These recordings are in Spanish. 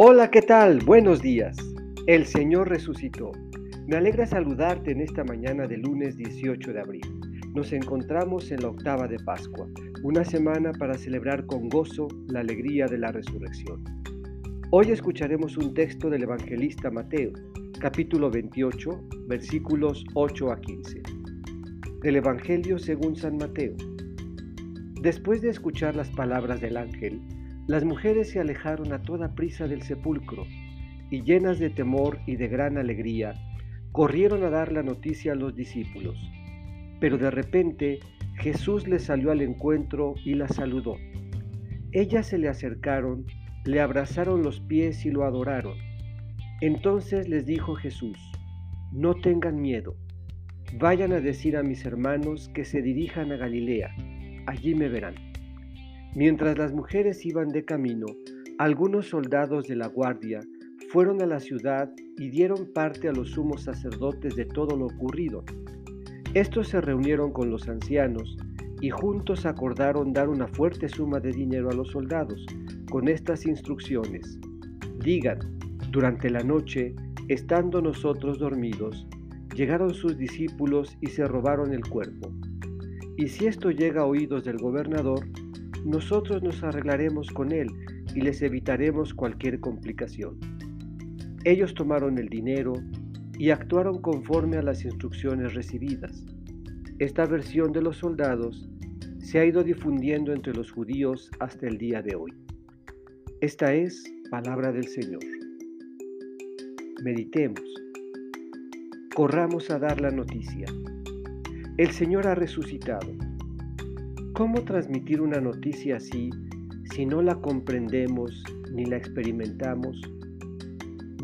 Hola, ¿qué tal? Buenos días. El Señor resucitó. Me alegra saludarte en esta mañana de lunes 18 de abril. Nos encontramos en la octava de Pascua, una semana para celebrar con gozo la alegría de la resurrección. Hoy escucharemos un texto del evangelista Mateo, capítulo 28, versículos 8 a 15. Del Evangelio según San Mateo. Después de escuchar las palabras del ángel, las mujeres se alejaron a toda prisa del sepulcro y llenas de temor y de gran alegría, corrieron a dar la noticia a los discípulos. Pero de repente Jesús les salió al encuentro y las saludó. Ellas se le acercaron, le abrazaron los pies y lo adoraron. Entonces les dijo Jesús, no tengan miedo, vayan a decir a mis hermanos que se dirijan a Galilea, allí me verán. Mientras las mujeres iban de camino, algunos soldados de la guardia fueron a la ciudad y dieron parte a los sumos sacerdotes de todo lo ocurrido. Estos se reunieron con los ancianos y juntos acordaron dar una fuerte suma de dinero a los soldados, con estas instrucciones. Digan, durante la noche, estando nosotros dormidos, llegaron sus discípulos y se robaron el cuerpo. Y si esto llega a oídos del gobernador, nosotros nos arreglaremos con él y les evitaremos cualquier complicación. Ellos tomaron el dinero y actuaron conforme a las instrucciones recibidas. Esta versión de los soldados se ha ido difundiendo entre los judíos hasta el día de hoy. Esta es palabra del Señor. Meditemos. Corramos a dar la noticia. El Señor ha resucitado ¿Cómo transmitir una noticia así si no la comprendemos ni la experimentamos?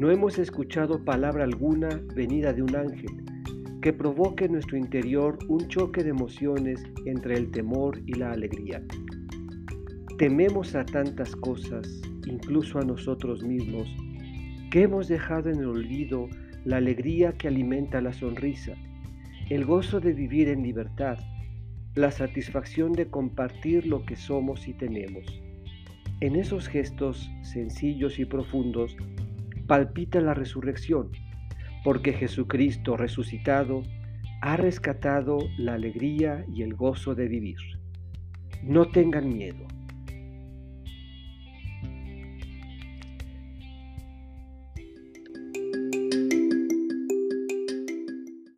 No hemos escuchado palabra alguna venida de un ángel que provoque en nuestro interior un choque de emociones entre el temor y la alegría. Tememos a tantas cosas, incluso a nosotros mismos, que hemos dejado en el olvido la alegría que alimenta la sonrisa, el gozo de vivir en libertad, la satisfacción de compartir lo que somos y tenemos. En esos gestos sencillos y profundos palpita la resurrección, porque Jesucristo resucitado ha rescatado la alegría y el gozo de vivir. No tengan miedo.